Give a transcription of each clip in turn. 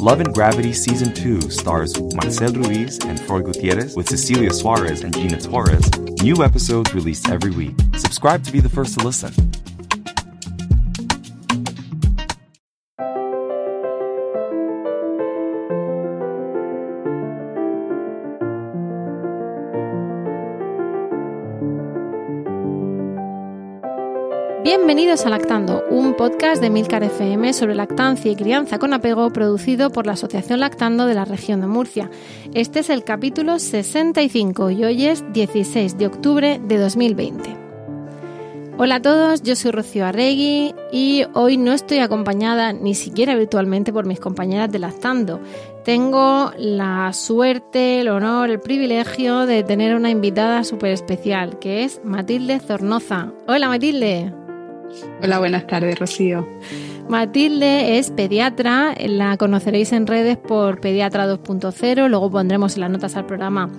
Love and Gravity Season 2 stars Marcel Ruiz and Troy Gutierrez with Cecilia Suarez and Gina Torres. New episodes released every week. Subscribe to be the first to listen. Bienvenidos a Lactando, un podcast de Milcar FM sobre lactancia y crianza con apego producido por la Asociación Lactando de la región de Murcia. Este es el capítulo 65 y hoy es 16 de octubre de 2020. Hola a todos, yo soy Rocío Arregui y hoy no estoy acompañada ni siquiera virtualmente por mis compañeras de Lactando. Tengo la suerte, el honor, el privilegio de tener una invitada súper especial, que es Matilde Zornoza. Hola Matilde. Hola, buenas tardes, Rocío. Matilde es pediatra, la conoceréis en redes por Pediatra 2.0, luego pondremos las notas al programa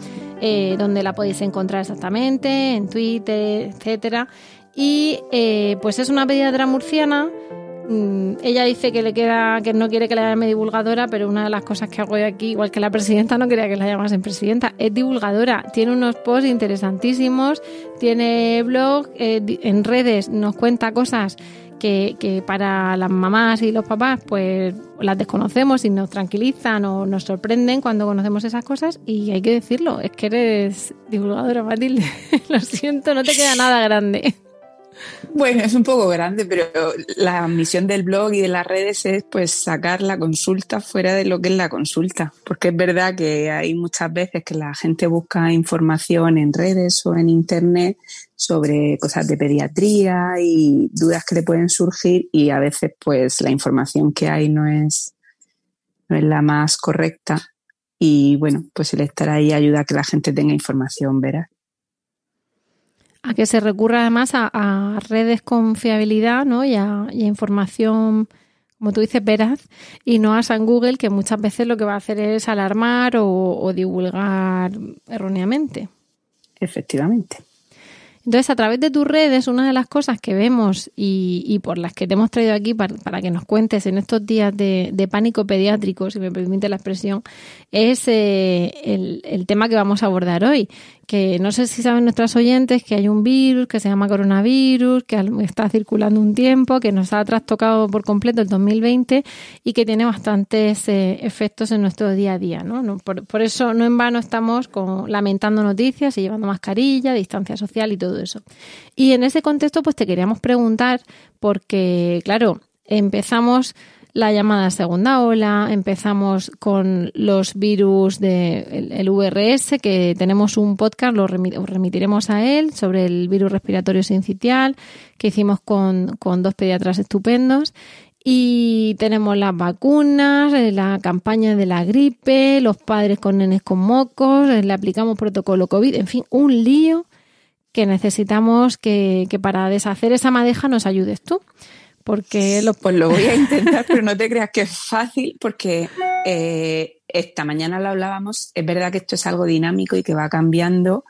eh, donde la podéis encontrar exactamente, en Twitter, etcétera. Y eh, pues es una pediatra murciana. Mm, ella dice que le queda, que no quiere que la llame divulgadora, pero una de las cosas que hago aquí, igual que la presidenta, no quería que la llamasen presidenta, es divulgadora. Tiene unos posts interesantísimos, tiene blog, eh, en redes nos cuenta cosas que, que, para las mamás y los papás pues las desconocemos y nos tranquilizan o nos sorprenden cuando conocemos esas cosas y hay que decirlo, es que eres divulgadora Matilde, lo siento, no te queda nada grande. Bueno, es un poco grande, pero la misión del blog y de las redes es pues sacar la consulta fuera de lo que es la consulta, porque es verdad que hay muchas veces que la gente busca información en redes o en internet sobre cosas de pediatría y dudas que le pueden surgir y a veces pues la información que hay no es no es la más correcta y bueno, pues el estar ahí ayuda a que la gente tenga información veraz a que se recurra además a, redes con fiabilidad ¿no? y, a, información, como tú dices, veraz, y no a San Google, que muchas veces lo que va a hacer es alarmar o divulgar erróneamente. Efectivamente. Entonces, a través de tus redes, una de las cosas que vemos y, por las que te hemos traído aquí para, que nos cuentes en estos días de, pánico pediátrico, si me permite la expresión, es eh, el, el, tema que vamos a abordar hoy, que no sé si saben nuestras oyentes que hay un virus que se llama coronavirus, que está circulando un tiempo, que nos ha trastocado por completo el 2020 y que tiene bastantes eh, efectos en nuestro día a día. ¿no? Por, eso no en vano estamos con, lamentando noticias y llevando mascarilla, distancia social y todo eso. Y en ese contexto pues te queríamos preguntar porque, claro, empezamos la llamada segunda ola, empezamos con los virus del el VRS, que tenemos un podcast, lo remitiremos a él, sobre el virus respiratorio sincitial, que hicimos con, con dos pediatras estupendos. Y tenemos las vacunas, eh, la campaña de la gripe, los padres con nenes con mocos, eh, le aplicamos protocolo COVID, en fin, un lío que necesitamos que, que para deshacer esa madeja nos ayudes tú porque lo... Pues lo voy a intentar, pero no te creas que es fácil porque eh, esta mañana lo hablábamos, es verdad que esto es algo dinámico y que va cambiando,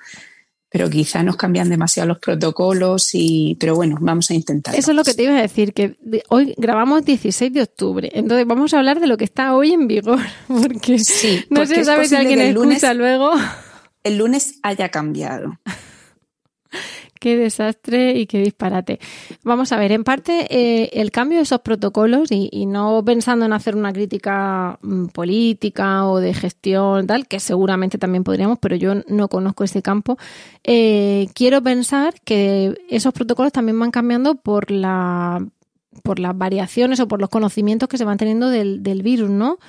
pero quizá nos cambian demasiado los protocolos y pero bueno, vamos a intentar. Eso es lo que te iba a decir, que hoy grabamos 16 de octubre, entonces vamos a hablar de lo que está hoy en vigor, porque no se sabe si alguien escucha luego. El lunes haya cambiado qué desastre y qué disparate. Vamos a ver, en parte eh, el cambio de esos protocolos y, no pensando en hacer una crítica mm, política o de gestión tal, que seguramente también podríamos, pero yo no conozco ese campo, eh, quiero pensar que esos protocolos también van cambiando por la por las variaciones o por los conocimientos que se van teniendo del, del virus, ¿no?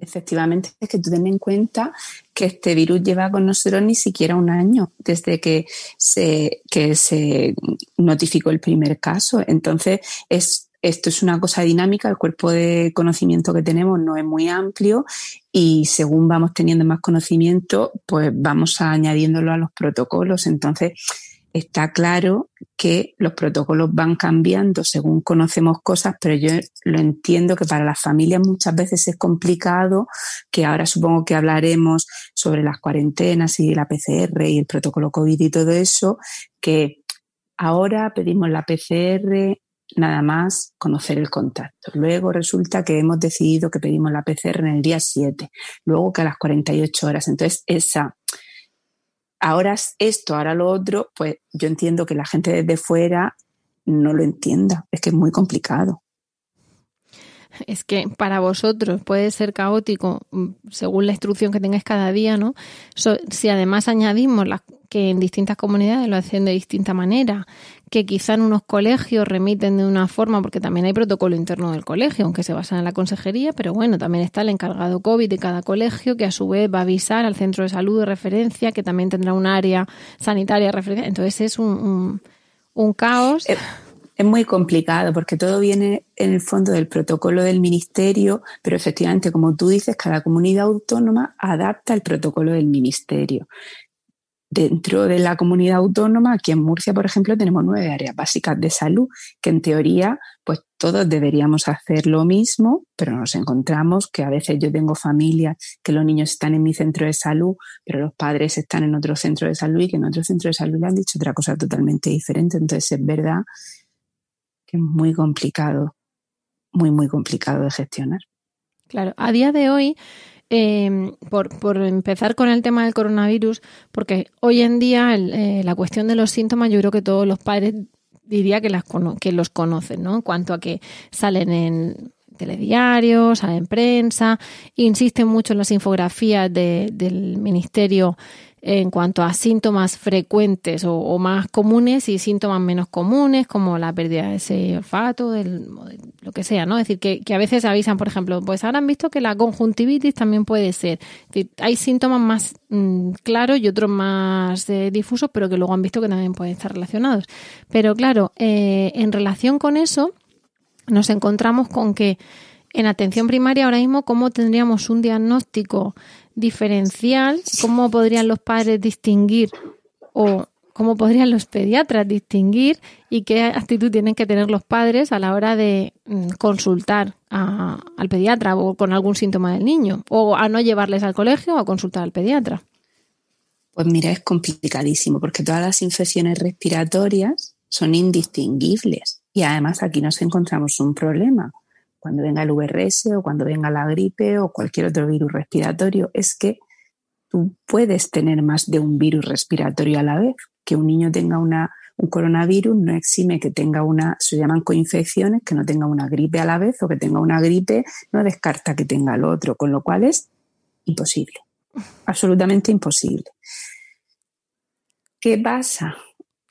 Efectivamente, es que tú ten en cuenta que este virus lleva con nosotros ni siquiera un año desde que se, que se notificó el primer caso. Entonces, es, esto es una cosa dinámica, el cuerpo de conocimiento que tenemos no es muy amplio y según vamos teniendo más conocimiento, pues vamos añadiéndolo a los protocolos. Entonces, está claro que los protocolos van cambiando según conocemos cosas, pero yo lo entiendo que para las familias muchas veces es complicado, que ahora supongo que hablaremos sobre las cuarentenas y la PCR y el protocolo COVID y todo eso, que ahora pedimos la PCR nada más conocer el contacto. Luego resulta que hemos decidido que pedimos la PCR en el día 7, luego que a las 48 horas. Entonces, esa, ahora esto, ahora lo otro, pues yo entiendo que la gente desde fuera no lo entienda. Es que es muy complicado. Es que para vosotros puede ser caótico mm, según la instrucción que tengáis cada día, ¿no? si además añadimos que en distintas comunidades lo hacen de distinta manera, que quizá en unos colegios remiten de una forma, porque también hay protocolo interno del colegio, aunque se basa en la consejería, pero bueno, también está el encargado COVID de cada colegio, que a su vez va a avisar al centro de salud de referencia, que también tendrá un área sanitaria de referencia. Entonces es un, un, caos. Eh, es muy complicado porque todo viene en el fondo del protocolo del ministerio, pero efectivamente, como tú dices, cada comunidad autónoma adapta el protocolo del ministerio. Dentro de la comunidad autónoma, aquí en Murcia, por ejemplo, tenemos nueve áreas básicas de salud, que en teoría, pues todos deberíamos hacer lo mismo, pero nos encontramos que a veces yo tengo familias que los niños están en mi centro de salud, pero los padres están en otro centro de salud y que en otro centro de salud le han dicho otra cosa totalmente diferente. Entonces es verdad es muy complicado, muy, muy complicado de gestionar. Claro, a día de hoy, em, por, por, empezar con el tema del coronavirus, porque hoy en día eh, la cuestión de los síntomas, yo creo que todos los padres diría que, las, que los conocen, ¿no? En cuanto a que salen en telediarios, salen en prensa, insisten mucho en las infografías del ministerio en cuanto a síntomas frecuentes o, más comunes y síntomas menos comunes, como la pérdida de ese olfato, del, lo que sea, ¿no? Es decir, que, a veces avisan, por ejemplo, pues ahora han visto que la conjuntivitis también puede ser. hay síntomas más mm, claros y otros más eh, difusos, pero que luego han visto que también pueden estar relacionados. Pero claro, eh, en relación con eso, nos encontramos con que en atención primaria ahora mismo, ¿cómo tendríamos un diagnóstico diferencial, cómo podrían los padres distinguir o cómo podrían los pediatras distinguir y qué actitud tienen que tener los padres a la hora de mm, consultar al pediatra o con algún síntoma del niño o a no llevarles al colegio o a consultar al pediatra. Pues mira, es complicadísimo porque todas las infecciones respiratorias son indistinguibles. Y además aquí nos encontramos un problema cuando venga el VRS o cuando venga la gripe o cualquier otro virus respiratorio, es que tú puedes tener más de un virus respiratorio a la vez. Que un niño tenga una, un coronavirus no exime que tenga una, se llaman coinfecciones, que no tenga una gripe a la vez o que tenga una gripe, no descarta que tenga el otro, con lo cual es imposible, absolutamente imposible. ¿Qué pasa?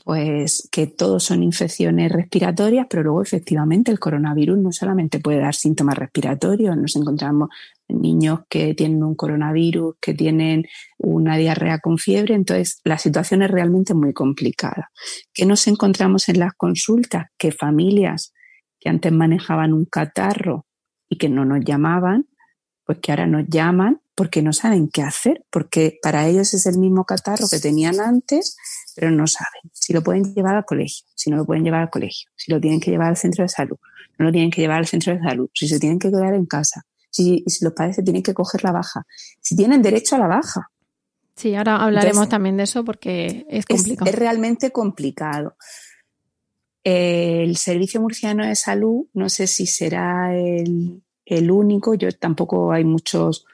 Pues que todos son infecciones respiratorias, pero luego efectivamente el coronavirus no solamente puede dar síntomas respiratorios, nos encontramos niños que tienen un coronavirus, que tienen una diarrea con fiebre, entonces la situación es realmente muy complicada. ¿Qué nos encontramos en las consultas? Que familias que antes manejaban un catarro y que no nos llamaban, pues que ahora nos llaman porque no saben qué hacer, porque para ellos es el mismo catarro que tenían antes, pero no saben si lo pueden llevar al colegio, si no lo pueden llevar al colegio, si lo tienen que llevar al centro de salud, no lo tienen que llevar al centro de salud, si se tienen que quedar en casa, si, los padres se tienen que coger la baja, si tienen derecho a la baja. Sí, ahora hablaremos también de eso porque es complicado. Es, realmente complicado. El Servicio Murciano de Salud, no sé si será el, el único, yo tampoco hay muchos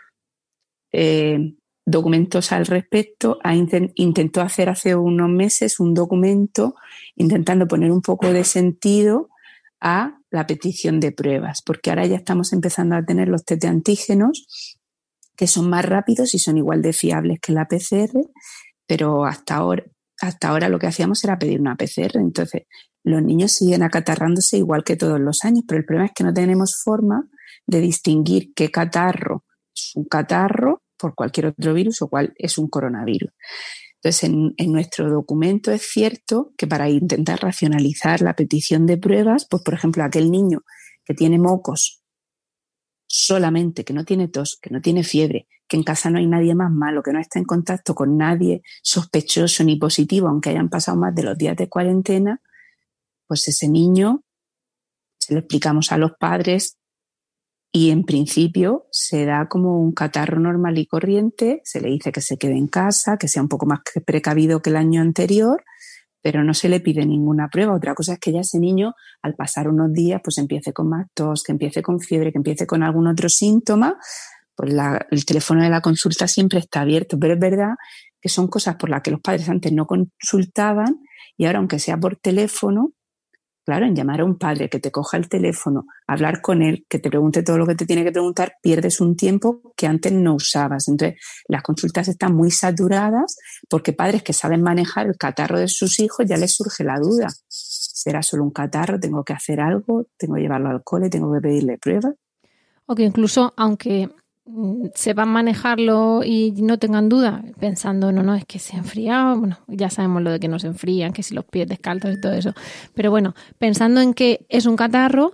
eh, documentos al respecto. intentó hacer hace unos meses un documento intentando poner un poco de sentido a la petición de pruebas, porque ahora ya estamos empezando a tener los test de antígenos que son más rápidos y son igual de fiables que la PCR, pero hasta ahora, hasta ahora lo que hacíamos era pedir una PCR. Entonces, los niños siguen acatarrándose igual que todos los años, pero el problema es que no tenemos forma de distinguir qué catarro es un catarro por cualquier otro virus o cuál es un coronavirus. Entonces, en, nuestro documento es cierto que para intentar racionalizar la petición de pruebas, pues por ejemplo, aquel niño que tiene mocos solamente, que no tiene tos, que no tiene fiebre, que en casa no hay nadie más malo, que no está en contacto con nadie sospechoso ni positivo, aunque hayan pasado más de los días de cuarentena, pues ese niño se lo explicamos a los padres y en principio se da como un catarro normal y corriente, se le dice que se quede en casa, que sea un poco más precavido que el año anterior, pero no se le pide ninguna prueba. Otra cosa es que ya ese niño, al pasar unos días, pues empiece con más tos, que empiece con fiebre, que empiece con algún otro síntoma, pues el teléfono de la consulta siempre está abierto, pero es verdad que son cosas por las que los padres antes no consultaban y ahora, aunque sea por teléfono, Claro, en llamar a un padre que te coja el teléfono, hablar con él, que te pregunte todo lo que te tiene que preguntar, pierdes un tiempo que antes no usabas. Entonces, las consultas están muy saturadas porque padres que saben manejar el catarro de sus hijos ya les surge la duda. ¿Será solo un catarro? ¿Tengo que hacer algo? ¿Tengo que llevarlo al cole? ¿Tengo que pedirle pruebas? O que incluso, aunque sepan manejarlo y no tengan duda, pensando, no, no, es que se enfría, bueno, ya sabemos lo de que no se enfrían, que si los pies descalzos y todo eso, pero bueno, pensando en que es un catarro,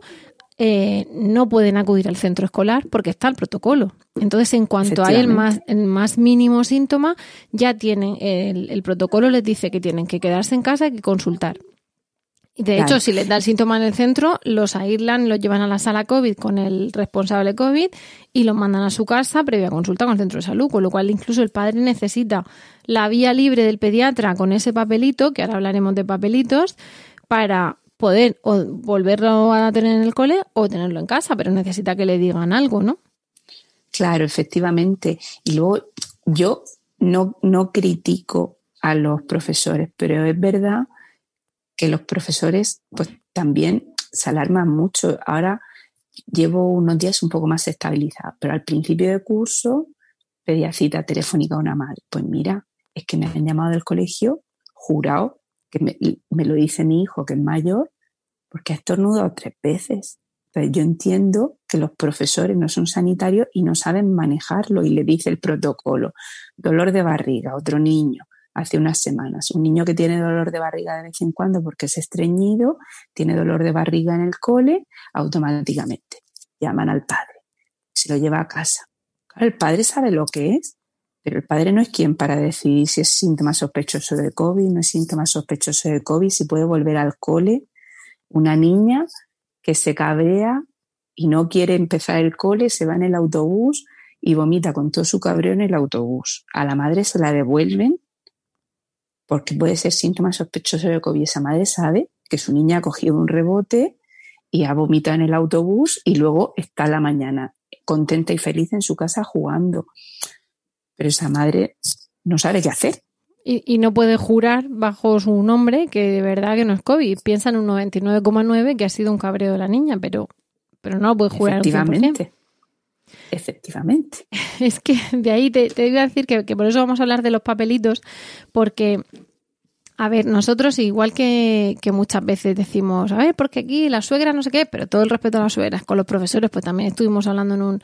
eh, no pueden acudir al centro escolar porque está el protocolo. Entonces, en cuanto hay el más, el más mínimo síntoma, ya tienen, el, el protocolo les dice que tienen que quedarse en casa y que consultar. De hecho, si les da el síntoma en el centro, los aíslan, los llevan a la sala COVID con el responsable COVID y los mandan a su casa previa consulta con el centro de salud, con lo cual incluso el padre necesita la vía libre del pediatra con ese papelito, que ahora hablaremos de papelitos, para poder volverlo a tener en el cole o tenerlo en casa, pero necesita que le digan algo, ¿no? Claro, efectivamente. Y luego yo no, no critico a los profesores, pero es verdad que los profesores pues también se alarman mucho. Ahora llevo unos días un poco más estabilizada, pero al principio de curso pedía cita telefónica a una madre. Pues mira, es que me han llamado del colegio, jurado, que me, lo dice mi hijo, que es mayor, porque ha estornudado tres veces. Entonces yo entiendo que los profesores no son sanitarios y no saben manejarlo y le dice el protocolo. Dolor de barriga, otro niño hace unas semanas. Un niño que tiene dolor de barriga de vez en cuando porque es estreñido, tiene dolor de barriga en el cole, automáticamente llaman al padre, se lo lleva a casa. el padre sabe lo que es, pero el padre no es quien para decidir si es síntoma sospechoso de COVID, no es síntoma sospechoso de COVID, si puede volver al cole. Una niña que se cabrea y no quiere empezar el cole, se va en el autobús y vomita con todo su cabreo en el autobús. A la madre se la devuelven porque puede ser síntoma sospechoso de COVID. Esa madre sabe que su niña ha cogido un rebote y ha vomitado en el autobús y luego está la mañana contenta y feliz en su casa jugando. Pero esa madre no sabe qué hacer. Y, no puede jurar bajo su nombre que de verdad que no es COVID. Piensa en un 99,9 que ha sido un cabreo de la niña, pero, pero no lo puede jurar. Efectivamente. Efectivamente. Es que de ahí te, iba a decir que, por eso vamos a hablar de los papelitos, porque a ver, nosotros igual que, que, muchas veces decimos, a ver, porque aquí la suegra no sé qué, pero todo el respeto a las suegras, con los profesores, pues también estuvimos hablando en un,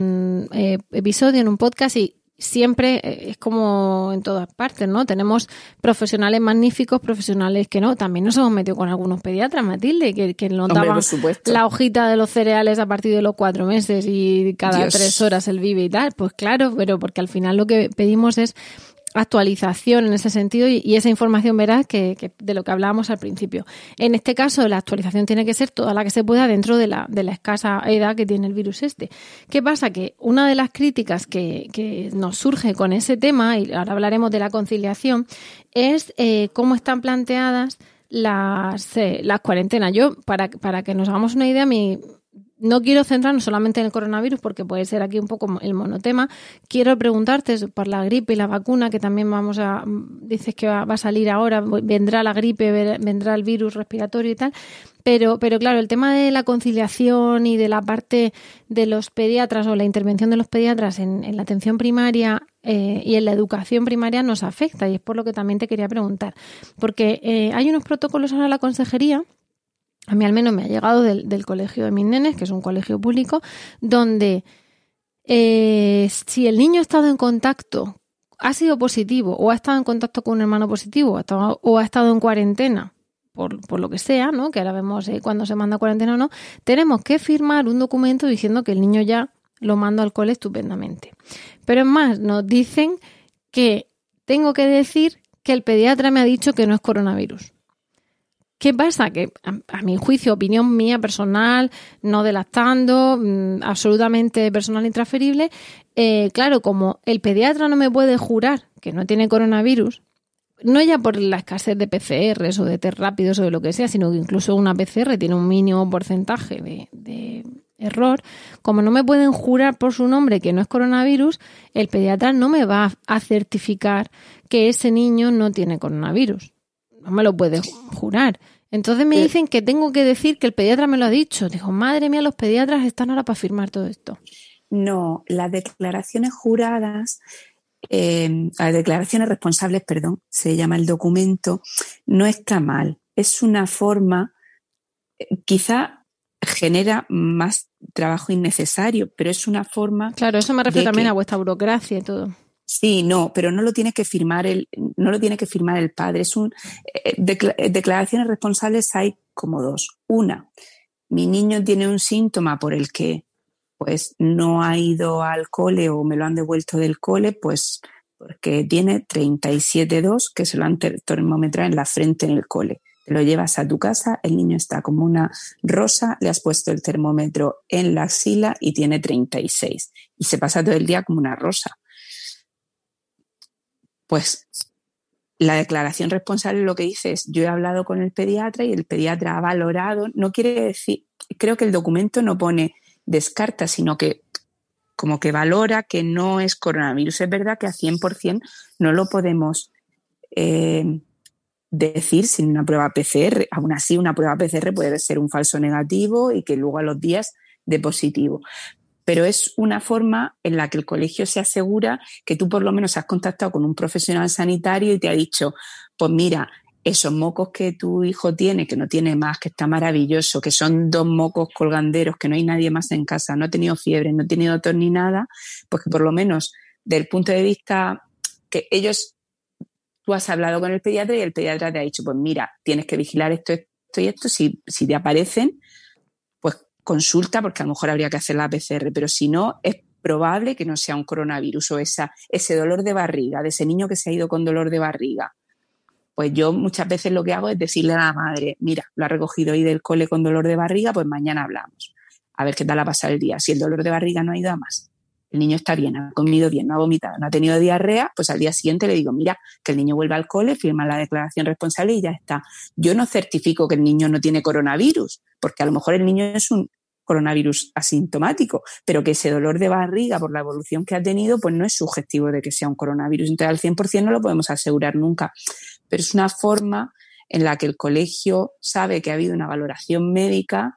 Un eh, episodio, en un podcast y siempre eh, es como en todas partes, ¿no? Tenemos profesionales magníficos, profesionales que no. También nos hemos metido con algunos pediatras, Matilde, que, que nos daban la hojita de los cereales a partir de los cuatro meses y cada tres horas el vive y tal. Pues claro, pero porque al final lo que pedimos es actualización en ese sentido y, esa información verás que, de lo que hablábamos al principio. En este caso, la actualización tiene que ser toda la que se pueda dentro de la, de la escasa edad que tiene el virus este. ¿Qué pasa? Que una de las críticas que, que nos surge con ese tema, y ahora hablaremos de la conciliación, es eh, cómo están planteadas las, eh, las cuarentenas. Yo, para, para que nos hagamos una idea, mi, no quiero centrarnos solamente en el coronavirus porque puede ser aquí un poco el monotema. Quiero preguntarte por la gripe y la vacuna, que también vamos a, dices que va, a salir ahora, vendrá la gripe, vendrá el virus respiratorio y tal. Pero, pero claro, el tema de la conciliación y de la parte de los pediatras o la intervención de los pediatras en, la atención primaria eh, y en la educación primaria nos afecta y es por lo que también te quería preguntar. Porque eh, hay unos protocolos ahora en la consejería a mí al menos me ha llegado del, colegio de mis nenes, que es un colegio público, donde eh, si el niño ha estado en contacto, ha sido positivo, o ha estado en contacto con un hermano positivo, o ha estado, en cuarentena, por, lo que sea, ¿no? Que ahora vemos eh, cuando se manda a cuarentena o no, tenemos que firmar un documento diciendo que el niño ya lo manda al cole estupendamente. Pero es más, nos dicen que tengo que decir que el pediatra me ha dicho que no es coronavirus. ¿Qué pasa? Que a, mi juicio, opinión mía personal, no delatando, mm, absolutamente personal intransferible, eh, claro, como el pediatra no me puede jurar que no tiene coronavirus, no ya por la escasez de PCRs o de test rápidos o de lo que sea, sino que incluso una PCR tiene un mínimo porcentaje de error, como no me pueden jurar por su nombre que no es coronavirus, el pediatra no me va a certificar que ese niño no tiene coronavirus no me lo puede jurar. Entonces me dicen que tengo que decir que el pediatra me lo ha dicho. Dijo, madre mía, los pediatras están ahora para firmar todo esto. No, las declaraciones juradas, eh, las declaraciones responsables, perdón, se llama el documento, no está mal. Es una forma, eh, quizá genera más trabajo innecesario, pero es una forma. Claro, eso me refiero también a vuestra burocracia y todo. Sí, no, pero no lo tiene que firmar el, no lo tiene que firmar el padre. Es un eh, eh, declaraciones responsables hay como dos. Una, mi niño tiene un síntoma por el que pues no ha ido al cole o me lo han devuelto del cole, pues porque tiene 37,2 que se lo han termometrado en la frente en el cole. Te lo llevas a tu casa, el niño está como una rosa, le has puesto el termómetro en la axila y tiene 36 y se pasa todo el día como una rosa pues la declaración responsable lo que dice es, yo he hablado con el pediatra y el pediatra ha valorado, no quiere decir, creo que el documento no pone descarta, sino que como que valora que no es coronavirus. Es verdad que a 100% no lo podemos eh, decir sin una prueba PCR. Aún así, una prueba PCR puede ser un falso negativo y que luego a los días de positivo pero es una forma en la que el colegio se asegura que tú por lo menos has contactado con un profesional sanitario y te ha dicho, pues mira, esos mocos que tu hijo tiene, que no tiene más, que está maravilloso, que son dos mocos colganderos, que no hay nadie más en casa, no ha tenido fiebre, no ha tenido tos ni nada, pues que por lo menos del punto de vista que ellos, tú has hablado con el pediatra y el pediatra te ha dicho, pues mira, tienes que vigilar esto, esto y esto, si, si te aparecen, consulta, porque a lo mejor habría que hacer la PCR, pero si no, es probable que no sea un coronavirus o esa, ese dolor de barriga, de ese niño que se ha ido con dolor de barriga. Pues yo muchas veces lo que hago es decirle a la madre, mira, lo ha recogido hoy del cole con dolor de barriga, pues mañana hablamos. A ver qué tal ha pasado el día. Si el dolor de barriga no ha ido a más, el niño está bien, ha comido bien, no ha vomitado, no ha tenido diarrea, pues al día siguiente le digo, mira, que el niño vuelva al cole, firma la declaración responsable y ya está. Yo no certifico que el niño no tiene coronavirus, porque a lo mejor el niño es un coronavirus asintomático, pero que ese dolor de barriga por la evolución que ha tenido, pues no es sugestivo de que sea un coronavirus. Entonces, al 100% no lo podemos asegurar nunca, pero es una forma en la que el colegio sabe que ha habido una valoración médica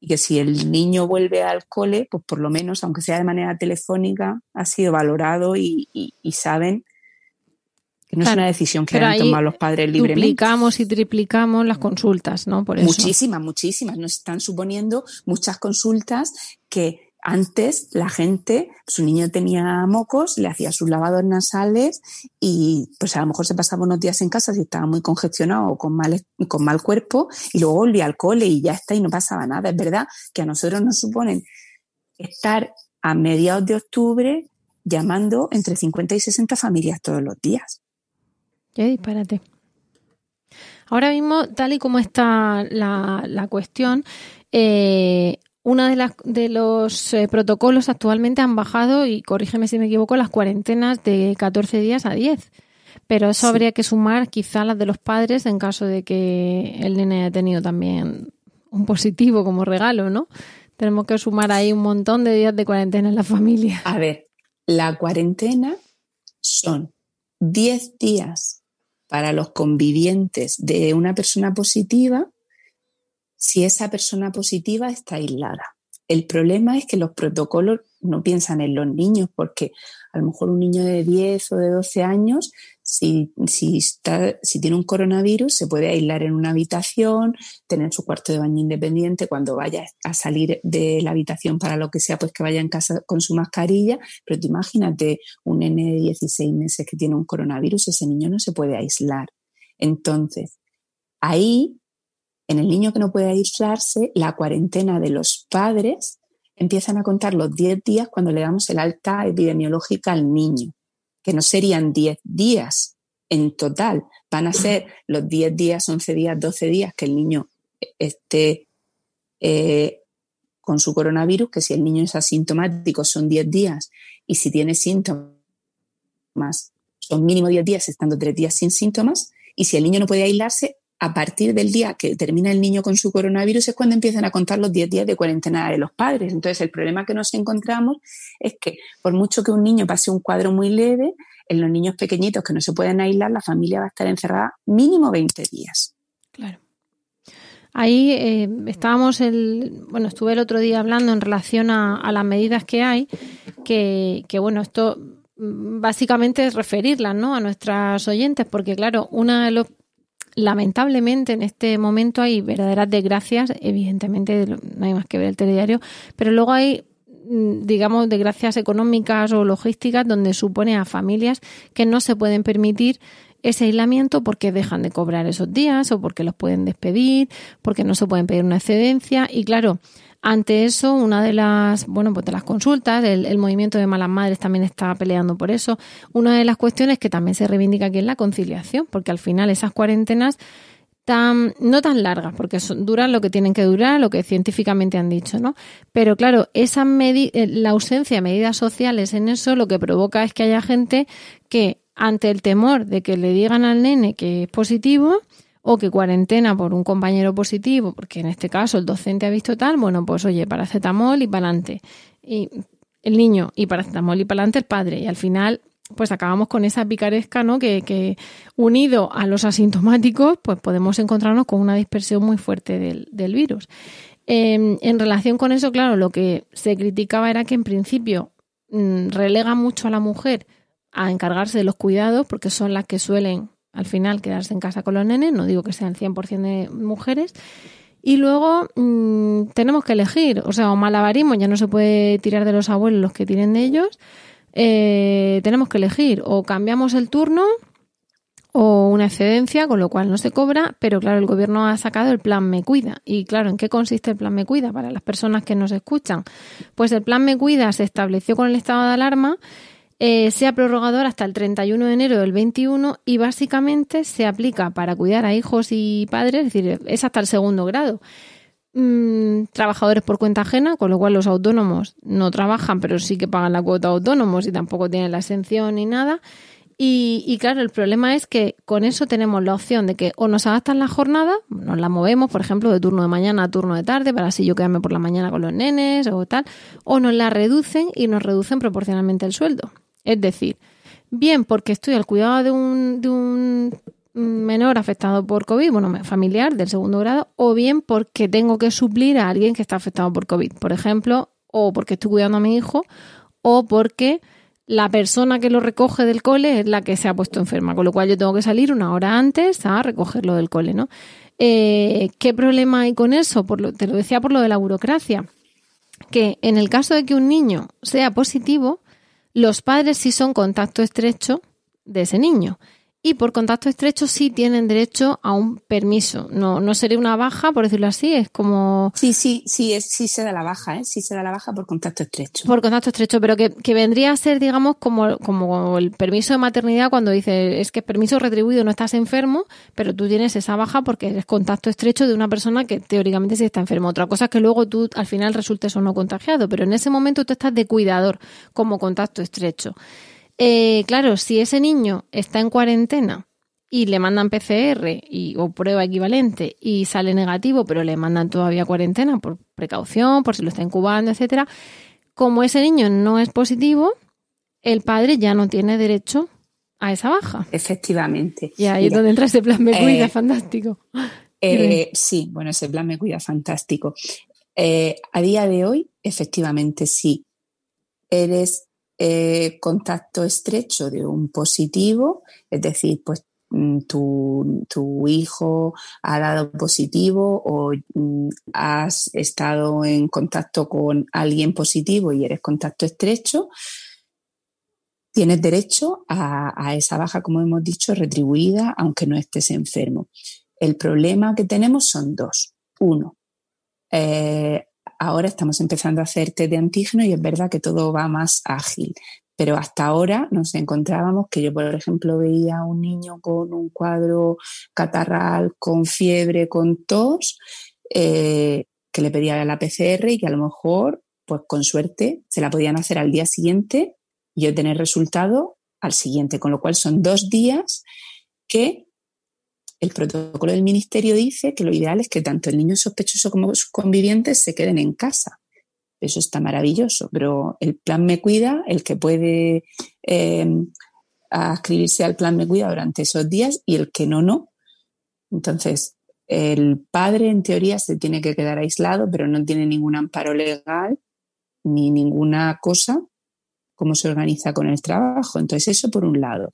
y que si el niño vuelve al cole, pues por lo menos, aunque sea de manera telefónica, ha sido valorado y, y saben no es una decisión que han tomado los padres libremente. Duplicamos y triplicamos las consultas, ¿no? Por eso. Muchísimas, muchísimas. Nos están suponiendo muchas consultas que antes la gente, su niño tenía mocos, le hacía sus lavados nasales y pues a lo mejor se pasaba unos días en casa si estaba muy congestionado o con mal, con mal cuerpo y luego volvía al cole y ya está y no pasaba nada. Es verdad que a nosotros nos suponen estar a mediados de octubre llamando entre 50 y 60 familias todos los días. Ya disparate. Ahora mismo, tal y como está la, cuestión, eh, una de, las, de los eh, protocolos actualmente han bajado, y corrígeme si me equivoco, las cuarentenas de 14 días a 10. Pero eso habría que sumar quizá las de los padres en caso de que el nene haya tenido también un positivo como regalo, ¿no? Tenemos que sumar ahí un montón de días de cuarentena en la familia. A ver, la cuarentena son 10 días para los convivientes de una persona positiva si esa persona positiva está aislada. El problema es que los protocolos no piensan en los niños, porque a lo mejor un niño de 10 o de 12 años, si, tiene un coronavirus, se puede aislar en una habitación, tener su cuarto de baño independiente, cuando vaya a salir de la habitación para lo que sea, pues que vaya en casa con su mascarilla. Pero tú imagínate un nene de 16 meses que tiene un coronavirus, ese niño no se puede aislar. Entonces, ahí en el niño que no puede aislarse, la cuarentena de los padres empiezan a contar los 10 días cuando le damos el alta epidemiológica al niño, que no serían 10 días en total, van a ser los 10 días, 11 días, 12 días que el niño esté eh, con su coronavirus, que si el niño es asintomático son 10 días y si tiene síntomas son mínimo 10 días estando 3 días sin síntomas y si el niño no puede aislarse a partir del día que termina el niño con su coronavirus es cuando empiezan a contar los 10 días de cuarentena de los padres. Entonces, el problema que nos encontramos es que por mucho que un niño pase un cuadro muy leve, en los niños pequeñitos que no se pueden aislar, la familia va a estar encerrada mínimo 20 días. Claro. Ahí eh, estábamos, el, bueno, estuve el otro día hablando en relación a, las medidas que hay, que, bueno, esto mm, básicamente es referirlas ¿no? a nuestras oyentes, porque claro, una de los lamentablemente en este momento hay verdaderas desgracias, evidentemente no hay más que ver el telediario, pero luego hay mm, digamos desgracias económicas o logísticas donde supone a familias que no se pueden permitir ese aislamiento porque dejan de cobrar esos días o porque los pueden despedir, porque no se pueden pedir una excedencia. Y claro, ante eso, una de las, bueno, pues de las consultas, el, movimiento de malas madres también está peleando por eso. Una de las cuestiones que también se reivindica aquí es la conciliación, porque al final esas cuarentenas tan, no tan largas, porque duran lo que tienen que durar, lo que científicamente han dicho, ¿no? Pero claro, esa eh, la ausencia de medidas sociales en eso lo que provoca es que haya gente que ante el temor de que le digan al nene que es positivo, o que cuarentena por un compañero positivo, porque en este caso el docente ha visto tal, bueno, pues oye, paracetamol y para adelante. Y el niño y paracetamol y para adelante el padre. Y al final, pues acabamos con esa picaresca, ¿no? Que, que unido a los asintomáticos, pues podemos encontrarnos con una dispersión muy fuerte del, virus. Em, en relación con eso, claro, lo que se criticaba era que en principio mm, relega mucho a la mujer a encargarse de los cuidados, porque son las que suelen al final quedarse en casa con los nenes, no digo que sean 100% de mujeres. Y luego mm, tenemos que elegir, o sea, o malabarismo, ya no se puede tirar de los abuelos los que tienen de ellos. Eh, tenemos que elegir o cambiamos el turno o una excedencia, con lo cual no se cobra, pero claro, el gobierno ha sacado el plan Me Cuida. Y claro, ¿en qué consiste el plan Me Cuida para las personas que nos escuchan? Pues el plan Me Cuida se estableció con el estado de alarma eh, sea prorrogador hasta el 31 de enero del 21 y básicamente se aplica para cuidar a hijos y padres, es decir, es hasta el segundo grado. Mm, trabajadores por cuenta ajena, con lo cual los autónomos no trabajan, pero sí que pagan la cuota autónomos y tampoco tienen la exención ni nada. Y, y, claro, el problema es que con eso tenemos la opción de que o nos adaptan la jornada, nos la movemos, por ejemplo, de turno de mañana a turno de tarde, para así yo quedarme por la mañana con los nenes o tal, o nos la reducen y nos reducen proporcionalmente el sueldo. Es decir, bien porque estoy al cuidado de un, de un menor afectado por COVID, bueno, familiar del segundo grado, o bien porque tengo que suplir a alguien que está afectado por COVID, por ejemplo, o porque estoy cuidando a mi hijo, o porque la persona que lo recoge del cole es la que se ha puesto enferma, con lo cual yo tengo que salir una hora antes a recogerlo del cole, ¿no? Eh, ¿Qué problema hay con eso? Por lo, te lo decía por lo de la burocracia, que en el caso de que un niño sea positivo, los padres sí son contacto estrecho de ese niño y por contacto estrecho sí tienen derecho a un permiso. No, no sería una baja, por decirlo así, es como... Sí, sí, sí, es, sí se da la baja, ¿eh? sí se da la baja por contacto estrecho. Por contacto estrecho, pero que, que vendría a ser, digamos, como, como el permiso de maternidad cuando dice es que es permiso retribuido, no estás enfermo, pero tú tienes esa baja porque eres contacto estrecho de una persona que teóricamente sí está enfermo. Otra cosa es que luego tú al final resultes o no contagiado, pero en ese momento tú estás de cuidador como contacto estrecho. Eh, claro, si ese niño está en cuarentena y le mandan PCR y, o prueba equivalente y sale negativo, pero le mandan todavía cuarentena por precaución, por si lo está incubando, etcétera. Como ese niño no es positivo, el padre ya no tiene derecho a esa baja. Efectivamente. Y ahí es donde entra ese plan Me Cuida, eh, fantástico. Eh, sí, bueno, ese plan Me Cuida, fantástico. Eh, a día de hoy, efectivamente, sí. Eres contacto estrecho de un positivo, es decir, pues mm, tu, tu, hijo ha dado positivo o mm, has estado en contacto con alguien positivo y eres contacto estrecho, tienes derecho a, esa baja, como hemos dicho, retribuida, aunque no estés enfermo. El problema que tenemos son dos. Uno, eh, ahora estamos empezando a hacer test de antígeno y es verdad que todo va más ágil. Pero hasta ahora nos encontrábamos que yo, por ejemplo, veía a un niño con un cuadro catarral, con fiebre, con tos, eh, que le pedía la PCR y que a lo mejor, pues con suerte, se la podían hacer al día siguiente y obtener resultado al siguiente, con lo cual son dos días que el protocolo del ministerio dice que lo ideal es que tanto el niño sospechoso como sus convivientes se queden en casa. Eso está maravilloso, pero el plan Me Cuida, el que puede eh, ascribirse al plan Me Cuida durante esos días y el que no, no. Entonces, el padre en teoría se tiene que quedar aislado, pero no tiene ningún amparo legal ni ninguna cosa cómo se organiza con el trabajo. Entonces, eso por un lado.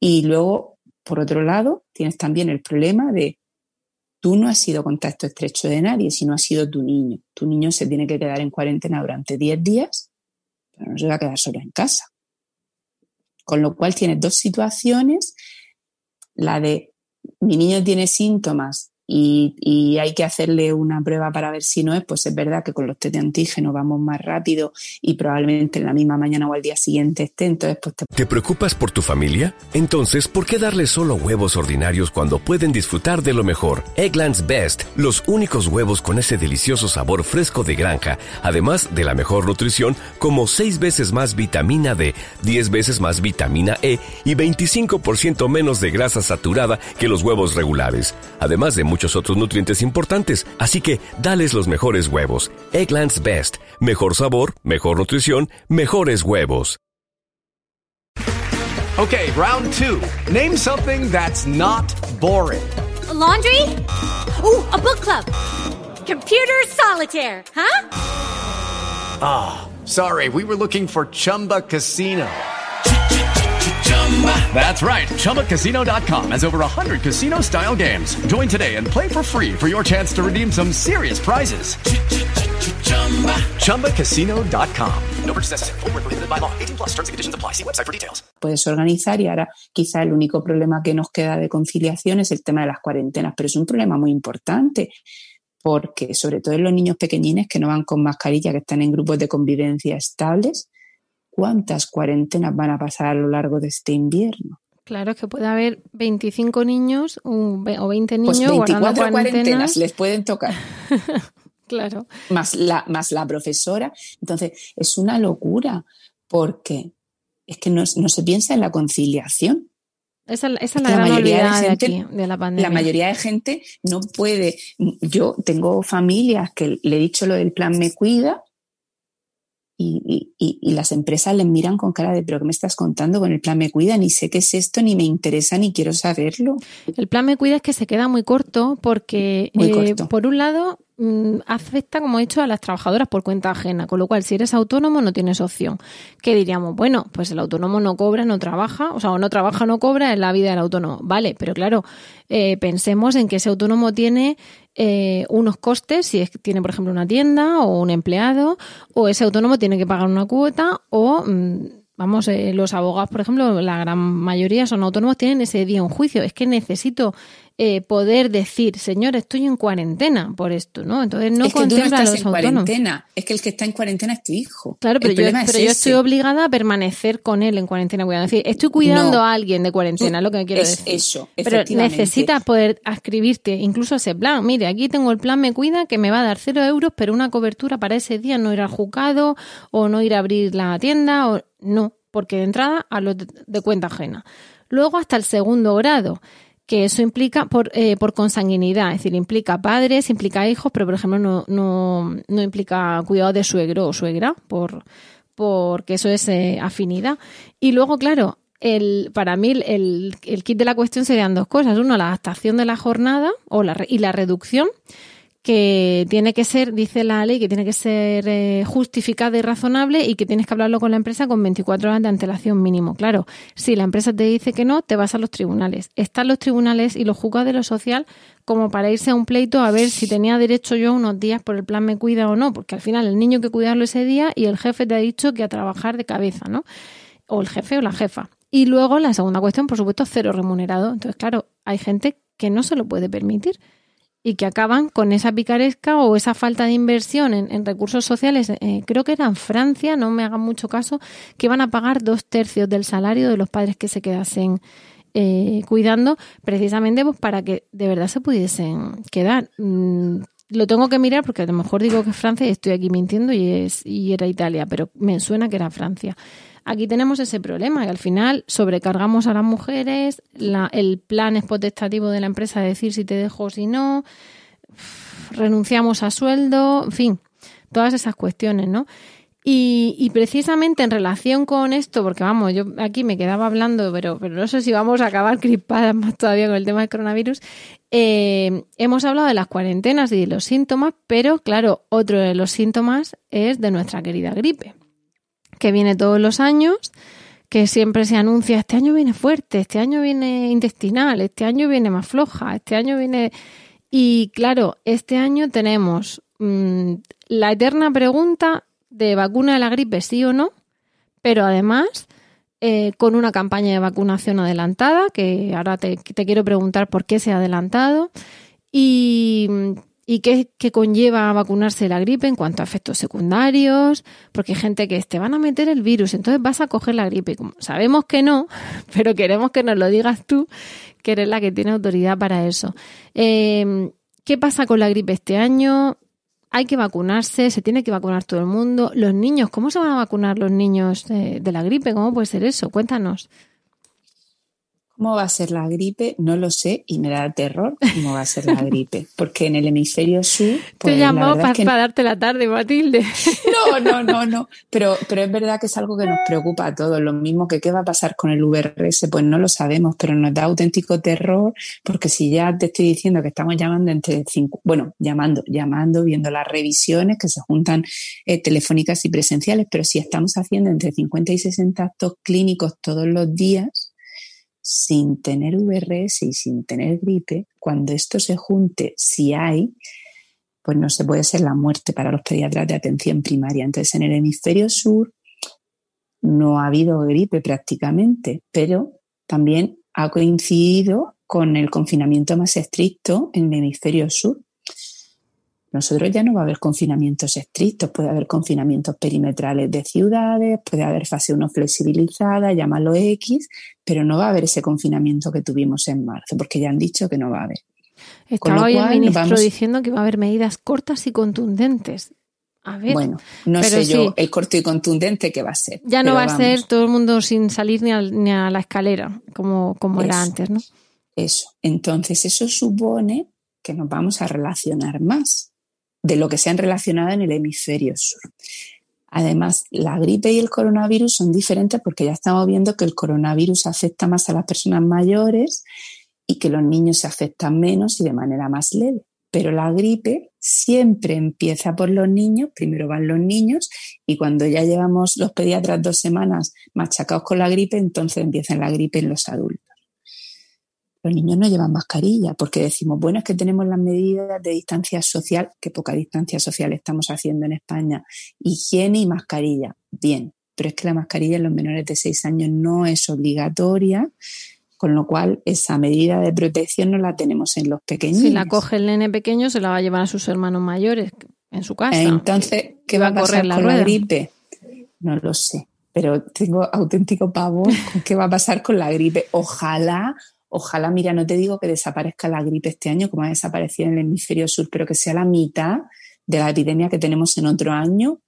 Y luego, por otro lado, tienes también el problema de tú no has sido contacto estrecho de nadie, sino has sido tu niño. Tu niño se tiene que quedar en cuarentena durante 10 días, pero no se va a quedar solo en casa. Con lo cual tienes dos situaciones, la de mi niño tiene síntomas y, hay que hacerle una prueba para ver si no es, pues es verdad que con los test de antígeno vamos más rápido y probablemente en la misma mañana o al día siguiente esté, entonces pues te... ¿Te preocupas por tu familia? Entonces, ¿por qué darles solo huevos ordinarios cuando pueden disfrutar de lo mejor? Eggland's Best, los únicos huevos con ese delicioso sabor fresco de granja, además de la mejor nutrición, como 6 veces más vitamina D, 10 veces más vitamina E y 25% menos de grasa saturada que los huevos regulares, además de muchos otros nutrientes importantes, así que dales los mejores huevos. Egglands Best. Mejor sabor, mejor nutrición, mejores huevos. Okay, round two. Name something that's not boring. laundry? Ooh, a book club. Computer solitaire, huh? Ah, oh, sorry, we were looking for Chumba Casino. That's right. ChumbaCasino.com has over 100 casino style games. Join today and play for free for your chance to redeem some serious prizes. ChumbaCasino.com. No purchase necessary. Full prohibited by law. 18 plus terms and conditions apply. See website for details. Puedes organizar y ahora quizá el único problema que nos queda de conciliación es el tema de las cuarentenas, pero es un problema muy importante porque sobre todo en los niños pequeñines que no van con mascarilla, que están en grupos de convivencia estables, cuántas cuarentenas van a pasar a lo largo de este invierno. Claro, es que puede haber 25 niños o 20 niños pues 24 cuarentenas les pueden tocar. claro. Más la, más la profesora. Entonces, es una locura porque es que no, se piensa en la conciliación. Esa, es la, gran mayoría de, gente, de, la pandemia. La mayoría de gente no puede. Yo tengo familias que le he dicho lo del plan Me Cuida y, y, las empresas les miran con cara de, pero ¿qué me estás contando con el plan Me Cuida? Ni sé qué es esto, ni me interesa, ni quiero saberlo. El plan Me Cuida es que se queda muy corto porque, eh, por un lado, Mm, afecta, como he dicho, a las trabajadoras por cuenta ajena, con lo cual si eres autónomo no tienes opción. ¿Qué diríamos? Bueno, pues el autónomo no cobra, no trabaja, o sea, o no trabaja, no cobra en la vida del autónomo. Vale, pero claro, eh, pensemos en que ese autónomo tiene eh, unos costes, si es, tiene, por ejemplo, una tienda o un empleado, o ese autónomo tiene que pagar una cuota o... Mm, vamos, eh, los abogados, por ejemplo, la gran mayoría son autónomos, tienen ese día un juicio. Es que necesito eh, poder decir, señor, estoy en cuarentena por esto, ¿no? Entonces no es que contempla no a los en Cuarentena. Es que el que está en cuarentena es tu hijo. Claro, pero, yo, pero yo, estoy obligada a permanecer con él en cuarentena cuidando. Es decir, estoy cuidando a alguien de cuarentena, lo que quiero es decir. Eso, pero necesitas poder ascribirte incluso ese plan. Mire, aquí tengo el plan Me Cuida que me va a dar cero euros, pero una cobertura para ese día no ir al juzgado o no ir a abrir la tienda o no, porque de entrada a los de cuenta ajena. Luego hasta el segundo grado que eso implica por, eh, por consanguinidad, es decir, implica padres, implica hijos, pero por ejemplo no, no, no implica cuidado de suegro o suegra, por, porque eso es eh, afinidad. Y luego, claro, el, para mí el, el, kit de la cuestión serían dos cosas. Uno, la adaptación de la jornada o la, y la reducción que tiene que ser, dice la ley, que tiene que ser eh, justificada y razonable y que tienes que hablarlo con la empresa con 24 horas de antelación mínimo. Claro, si la empresa te dice que no, te vas a los tribunales. Están los tribunales y los juzgados de lo social como para irse a un pleito a ver si tenía derecho yo unos días por el plan me cuida o no, porque al final el niño que cuidarlo ese día y el jefe te ha dicho que a trabajar de cabeza, ¿no? O el jefe o la jefa. Y luego la segunda cuestión, por supuesto, cero remunerado. Entonces, claro, hay gente que no se lo puede permitir y que acaban con esa picaresca o esa falta de inversión en, recursos sociales. Eh, creo que era en Francia, no me hagan mucho caso, que van a pagar dos tercios del salario de los padres que se quedasen eh, cuidando, precisamente pues, para que de verdad se pudiesen quedar. Mm, lo tengo que mirar porque a lo mejor digo que es Francia y estoy aquí mintiendo y, es, y era Italia, pero me suena que era Francia. Aquí tenemos ese problema y al final sobrecargamos a las mujeres, el plan es potestativo de la empresa de decir si te dejo o si no, renunciamos a sueldo, en fin, todas esas cuestiones, ¿no? Y, precisamente en relación con esto, porque vamos, yo aquí me quedaba hablando, pero, pero no sé si vamos a acabar crispadas más todavía con el tema del coronavirus, eh, hemos hablado de las cuarentenas y de los síntomas, pero claro, otro de los síntomas es de nuestra querida gripe que viene todos los años, que siempre se anuncia, este año viene fuerte, este año viene intestinal, este año viene más floja, este año viene... Y claro, este año tenemos mm, la eterna pregunta de vacuna de la gripe, sí o no, pero además eh, con una campaña de vacunación adelantada, que ahora te, te quiero preguntar por qué se ha adelantado, y y qué, conlleva vacunarse la gripe en cuanto a efectos secundarios, porque hay gente que te van a meter el virus, entonces vas a coger la gripe. Como sabemos que no, pero queremos que nos lo digas tú, que eres la que tiene autoridad para eso. Em, ¿Qué pasa con la gripe este año? Hay que vacunarse, se tiene que vacunar todo el mundo. Los niños, ¿cómo se van a vacunar los niños de la gripe? ¿Cómo puede ser eso? Cuéntanos. ¿Cómo va a ser la gripe? No lo sé y me da terror cómo va a ser la gripe. Porque en el hemisferio sur. Pues, Te llamó para, darte la tarde, Matilde. No, no, no, no. Pero, pero es verdad que es algo que nos preocupa a todos. Lo mismo que qué va a pasar con el VRS, pues no lo sabemos, pero nos da auténtico terror porque si ya te estoy diciendo que estamos llamando entre cinco, bueno, llamando, llamando, viendo las revisiones que se juntan eh, telefónicas y presenciales, pero si estamos haciendo entre 50 y 60 actos clínicos todos los días, sin tener VRS y sin tener gripe, cuando esto se junte, si hay, pues no se puede ser la muerte para los pediatras de atención primaria. Entonces, en el hemisferio sur no ha habido gripe prácticamente, pero también ha coincidido con el confinamiento más estricto en el hemisferio sur. Nosotros ya no va a haber confinamientos estrictos, puede haber confinamientos perimetrales de ciudades, puede haber fase 1 flexibilizada, llámalo X, pero no va a haber ese confinamiento que tuvimos en marzo, porque ya han dicho que no va a haber. Estaba hoy el ministro diciendo que va a haber medidas cortas y contundentes. A ver, bueno, no sé yo el corto y contundente que va a ser. Ya no va a ser todo el mundo sin salir ni a, la escalera, como, como era antes, ¿no? Eso. Entonces, eso supone que nos vamos a relacionar más de lo que se han relacionado en el hemisferio sur. Además, la gripe y el coronavirus son diferentes porque ya estamos viendo que el coronavirus afecta más a las personas mayores y que los niños se afectan menos y de manera más leve. Pero la gripe siempre empieza por los niños, primero van los niños y cuando ya llevamos los pediatras dos semanas machacados con la gripe, entonces empieza la gripe en los adultos los niños no llevan mascarilla porque decimos, bueno, es que tenemos las medidas de distancia social, que poca distancia social estamos haciendo en España, higiene y mascarilla. Bien, pero es que la mascarilla en los menores de 6 años no es obligatoria, con lo cual esa medida de protección no la tenemos en los pequeños. Si la coge el nene pequeño, se la va a llevar a sus hermanos mayores en su casa. Entonces, ¿qué va a pasar con la gripe? No lo sé, pero tengo auténtico pavor con qué va a pasar con la gripe. Ojalá Ojalá, mira, no te digo que desaparezca la gripe este año, como ha desaparecido en el hemisferio sur, pero que sea la mitad de la epidemia que tenemos en otro año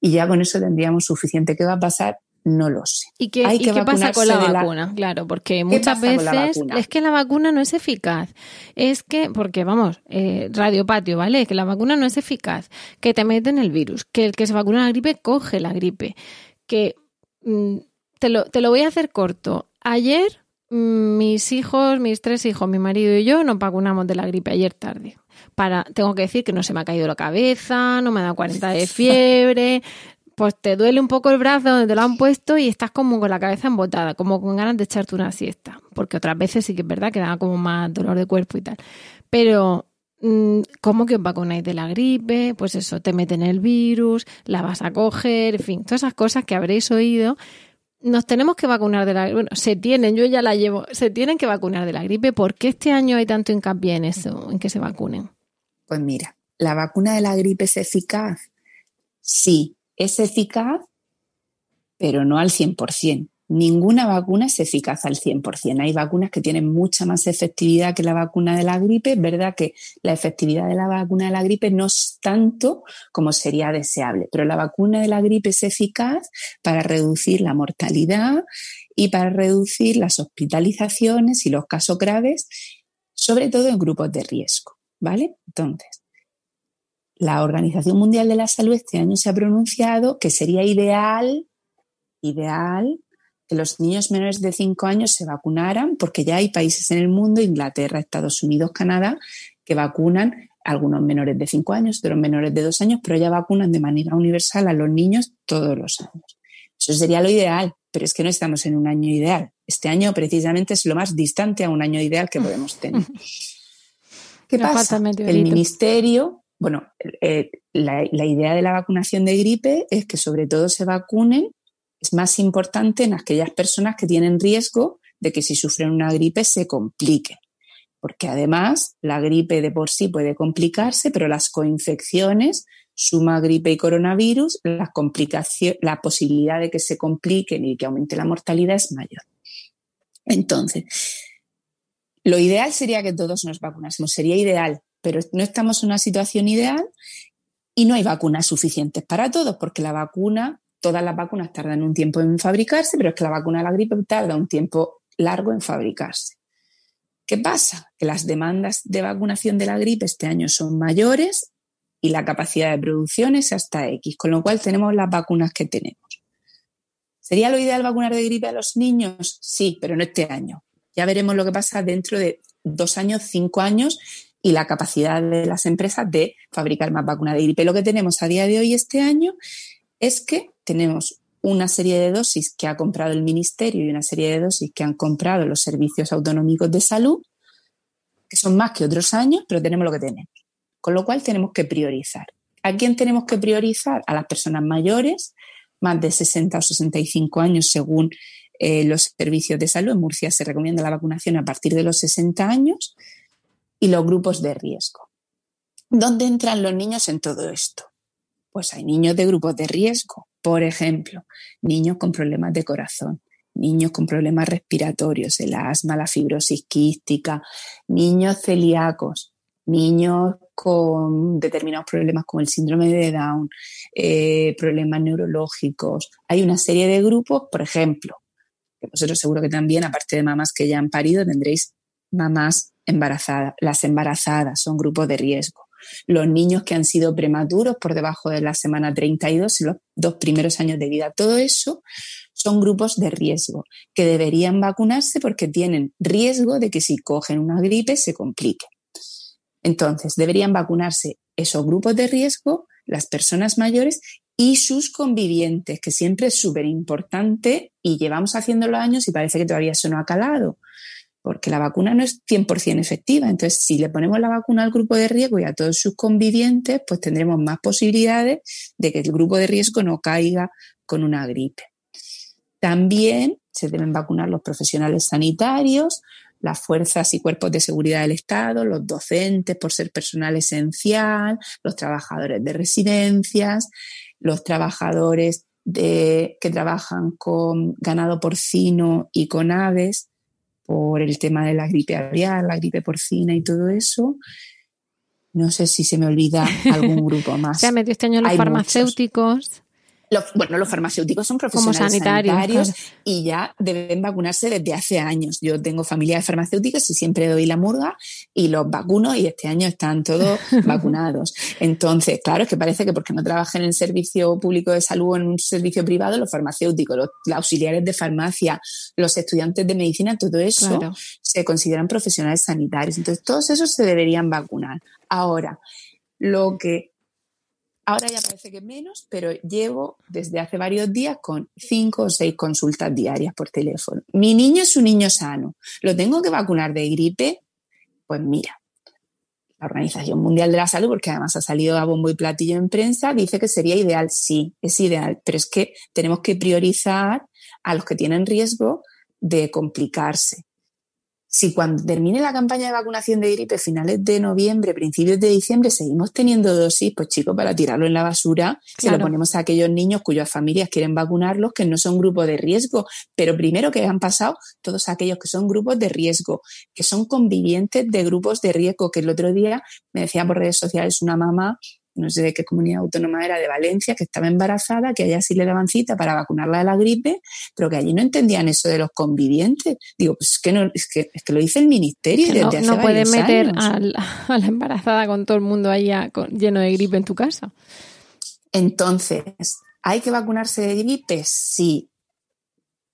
y ya con eso tendríamos suficiente. ¿Qué va a pasar? No lo sé. ¿Y qué, Hay y que qué pasa con la vacuna? Claro, porque ¿Qué muchas veces es que la vacuna no es eficaz. Es que, porque vamos, eh, radiopatio, ¿vale? Que la vacuna no es eficaz. Que te meten el virus. Que el que se vacuna la gripe coge la gripe. Que mm, te, lo, te lo voy a hacer corto. Ayer mis hijos, mis tres hijos, mi marido y yo nos vacunamos de la gripe ayer tarde. Para, tengo que decir que no se me ha caído la cabeza, no me ha dado 40 de fiebre, pues te duele un poco el brazo donde te lo han puesto y estás como con la cabeza embotada, como con ganas de echarte una siesta. Porque otras veces sí que es verdad que da como más dolor de cuerpo y tal. Pero, mm, ¿cómo que os vacunáis de la gripe? Pues eso, te meten el virus, la vas a coger, en fin, todas esas cosas que habréis oído. Nos tenemos que vacunar de la gripe. Bueno, se tienen, yo ya la llevo, se tienen que vacunar de la gripe. ¿Por qué este año hay tanto hincapié en eso, en que se vacunen? Pues mira, ¿la vacuna de la gripe es eficaz? Sí, es eficaz, pero no al 100%. Ninguna vacuna es eficaz al 100%. Hay vacunas que tienen mucha más efectividad que la vacuna de la gripe. Es verdad que la efectividad de la vacuna de la gripe no es tanto como sería deseable, pero la vacuna de la gripe es eficaz para reducir la mortalidad y para reducir las hospitalizaciones y los casos graves, sobre todo en grupos de riesgo. ¿Vale? Entonces, la Organización Mundial de la Salud este año se ha pronunciado que sería ideal, ideal, que los niños menores de 5 años se vacunaran, porque ya hay países en el mundo, Inglaterra, Estados Unidos, Canadá, que vacunan a algunos menores de 5 años, otros menores de 2 años, pero ya vacunan de manera universal a los niños todos los años. Eso sería lo ideal, pero es que no estamos en un año ideal. Este año precisamente es lo más distante a un año ideal que podemos tener. ¿Qué Nos pasa? el ministerio, bueno, eh, la, la idea de la vacunación de gripe es que sobre todo se vacunen, es más importante en aquellas personas que tienen riesgo de que si sufren una gripe se compliquen. Porque además la gripe de por sí puede complicarse, pero las coinfecciones, suma gripe y coronavirus, las complicaciones, la posibilidad de que se compliquen y que aumente la mortalidad es mayor. Entonces, lo ideal sería que todos nos vacunásemos, sería ideal, pero no estamos en una situación ideal y no hay vacunas suficientes para todos, porque la vacuna, todas las vacunas tardan un tiempo en fabricarse, pero es que la vacuna de la gripe tarda un tiempo largo en fabricarse. ¿Qué pasa? Que las demandas de vacunación de la gripe este año son mayores y la capacidad de producción es hasta X, con lo cual tenemos las vacunas que tenemos. ¿Sería lo ideal vacunar de gripe a los niños? Sí, pero no este año. Ya veremos lo que pasa dentro de dos años, cinco años y la capacidad de las empresas de fabricar más vacunas de gripe. Lo que tenemos a día de hoy, este año, es que tenemos una serie de dosis que ha comprado el Ministerio y una serie de dosis que han comprado los servicios autonómicos de salud, que son más que otros años, pero tenemos lo que tenemos. Con lo cual tenemos que priorizar. ¿A quién tenemos que priorizar? A las personas mayores, más de 60 o 65 años según eh, los servicios de salud. En Murcia se recomienda la vacunación a partir de los 60 años y los grupos de riesgo. ¿Dónde entran los niños en todo esto? Pues hay niños de grupos de riesgo, por ejemplo, niños con problemas de corazón, niños con problemas respiratorios, el asma, la fibrosis quística, niños celíacos, niños con determinados problemas como el síndrome de Down, eh, problemas neurológicos. Hay una serie de grupos, por ejemplo, que vosotros seguro que también, aparte de mamás que ya han parido, tendréis mamás embarazadas. Las embarazadas son grupos de riesgo. Los niños que han sido prematuros por debajo de la semana 32 y los dos primeros años de vida. Todo eso son grupos de riesgo que deberían vacunarse porque tienen riesgo de que si cogen una gripe se complique. Entonces, deberían vacunarse esos grupos de riesgo, las personas mayores y sus convivientes, que siempre es súper importante y llevamos haciéndolo años y parece que todavía eso no ha calado, porque la vacuna no es 100% efectiva. Entonces, si le ponemos la vacuna al grupo de riesgo y a todos sus convivientes, pues tendremos más posibilidades de que el grupo de riesgo no caiga con una gripe. También se deben vacunar los profesionales sanitarios, las fuerzas y cuerpos de seguridad del Estado, los docentes por ser personal esencial, los trabajadores de residencias, los trabajadores que trabajan con ganado porcino y con aves por el tema de la gripe aviar, la gripe porcina y todo eso. No sé si se me olvida algún grupo más. Se ha metido este año los Hay farmacéuticos. Los, bueno, los farmacéuticos son profesionales sanitarios, y ya deben vacunarse desde hace años. Yo tengo familia de farmacéuticos y siempre doy la murga y los vacuno y este año están todos vacunados. Entonces, claro, es que parece que porque no trabajan en el servicio público de salud o en un servicio privado, los farmacéuticos, los, auxiliares de farmacia, los estudiantes de medicina, todo eso se consideran profesionales sanitarios. Entonces, todos esos se deberían vacunar. Ahora, lo que Ahora ya parece que menos, pero llevo desde hace varios días con cinco o seis consultas diarias por teléfono. Mi niño es un niño sano. ¿Lo tengo que vacunar de gripe? Pues mira, la Organización Mundial de la Salud, porque además ha salido a bombo y platillo en prensa, dice que sería ideal. Sí, es ideal, pero es que tenemos que priorizar a los que tienen riesgo de complicarse si cuando termine la campaña de vacunación de gripe, finales de noviembre, principios de diciembre, seguimos teniendo dosis, pues chicos, para tirarlo en la basura, se lo ponemos a aquellos niños cuyas familias quieren vacunarlos, que no son grupos de riesgo. Pero primero que han pasado todos aquellos que son grupos de riesgo, que son convivientes de grupos de riesgo, que el otro día me decía por redes sociales una mamá no sé de qué comunidad autónoma era, de Valencia, que estaba embarazada, que allá sí le daban cita para vacunarla de la gripe, pero que allí no entendían eso de los convivientes. Digo, pues es que, no, es que, es que lo dice el ministerio. no, desde no puedes meter a la, embarazada con todo el mundo ahí lleno de gripe en tu casa. Entonces, ¿hay que vacunarse de gripe? Sí.